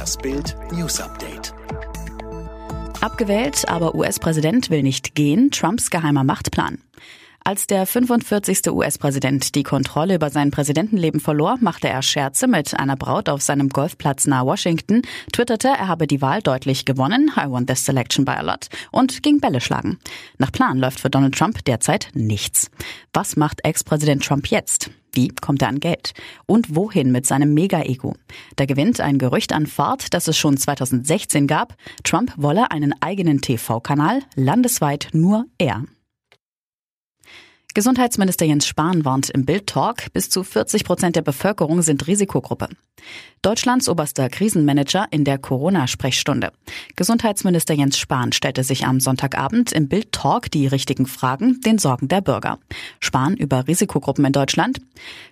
Das Bild News Update. Abgewählt, aber US-Präsident will nicht gehen. Trumps geheimer Machtplan. Als der 45. US-Präsident die Kontrolle über sein Präsidentenleben verlor, machte er Scherze mit einer Braut auf seinem Golfplatz nahe Washington, twitterte, er habe die Wahl deutlich gewonnen, I won this election by a lot, und ging Bälle schlagen. Nach Plan läuft für Donald Trump derzeit nichts. Was macht Ex-Präsident Trump jetzt? Wie kommt er an Geld? Und wohin mit seinem Mega-Ego? Da gewinnt ein Gerücht an Fahrt, das es schon 2016 gab. Trump wolle einen eigenen TV-Kanal, landesweit nur er. Gesundheitsminister Jens Spahn warnt im Bild-Talk, bis zu 40 Prozent der Bevölkerung sind Risikogruppe. Deutschlands oberster Krisenmanager in der Corona-Sprechstunde. Gesundheitsminister Jens Spahn stellte sich am Sonntagabend im Bild-Talk die richtigen Fragen den Sorgen der Bürger. Spahn über Risikogruppen in Deutschland.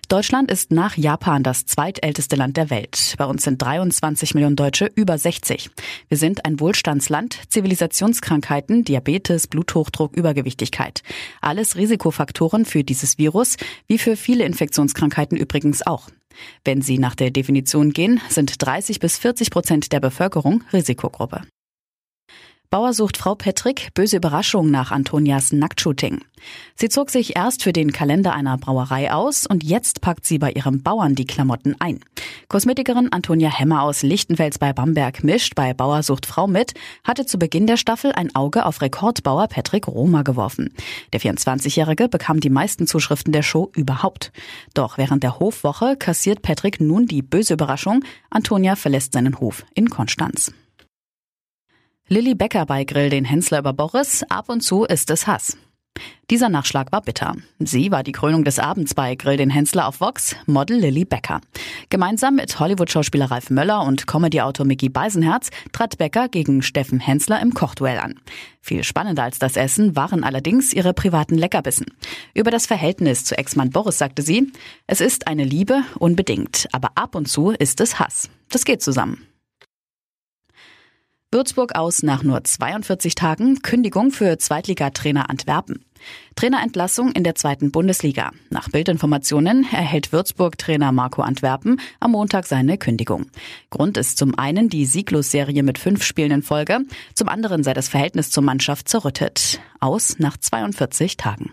Deutschland ist nach Japan das zweitälteste Land der Welt. Bei uns sind 23 Millionen Deutsche über 60. Wir sind ein Wohlstandsland, Zivilisationskrankheiten, Diabetes, Bluthochdruck, Übergewichtigkeit. Alles Risikofaktoren für dieses Virus, wie für viele Infektionskrankheiten übrigens auch. Wenn sie nach der Definition gehen, sind 30 bis 40 Prozent der Bevölkerung Risikogruppe. Bauer sucht Frau Petrick böse Überraschung nach Antonias Nacktshooting. Sie zog sich erst für den Kalender einer Brauerei aus und jetzt packt sie bei ihrem Bauern die Klamotten ein. Kosmetikerin Antonia Hemmer aus Lichtenfels bei Bamberg mischt bei Bauer sucht Frau mit, hatte zu Beginn der Staffel ein Auge auf Rekordbauer Patrick Roma geworfen. Der 24-Jährige bekam die meisten Zuschriften der Show überhaupt. Doch während der Hofwoche kassiert Patrick nun die böse Überraschung, Antonia verlässt seinen Hof in Konstanz. Lilly Becker bei Grill den Hensler über Boris. Ab und zu ist es Hass. Dieser Nachschlag war bitter. Sie war die Krönung des Abends bei Grill den Hensler auf Vox, Model Lilly Becker. Gemeinsam mit Hollywood-Schauspieler Ralf Möller und Comedy-Autor Mickey Beisenherz trat Becker gegen Steffen Hensler im Kochduell an. Viel spannender als das Essen waren allerdings ihre privaten Leckerbissen. Über das Verhältnis zu Ex-Mann Boris sagte sie, es ist eine Liebe, unbedingt, aber ab und zu ist es Hass. Das geht zusammen. Würzburg aus nach nur 42 Tagen, Kündigung für Zweitligatrainer Antwerpen. Trainerentlassung in der zweiten Bundesliga. Nach Bildinformationen erhält Würzburg-Trainer Marco Antwerpen am Montag seine Kündigung. Grund ist zum einen die Sieglos-Serie mit fünf Spielen in Folge, zum anderen sei das Verhältnis zur Mannschaft zerrüttet. Aus nach 42 Tagen.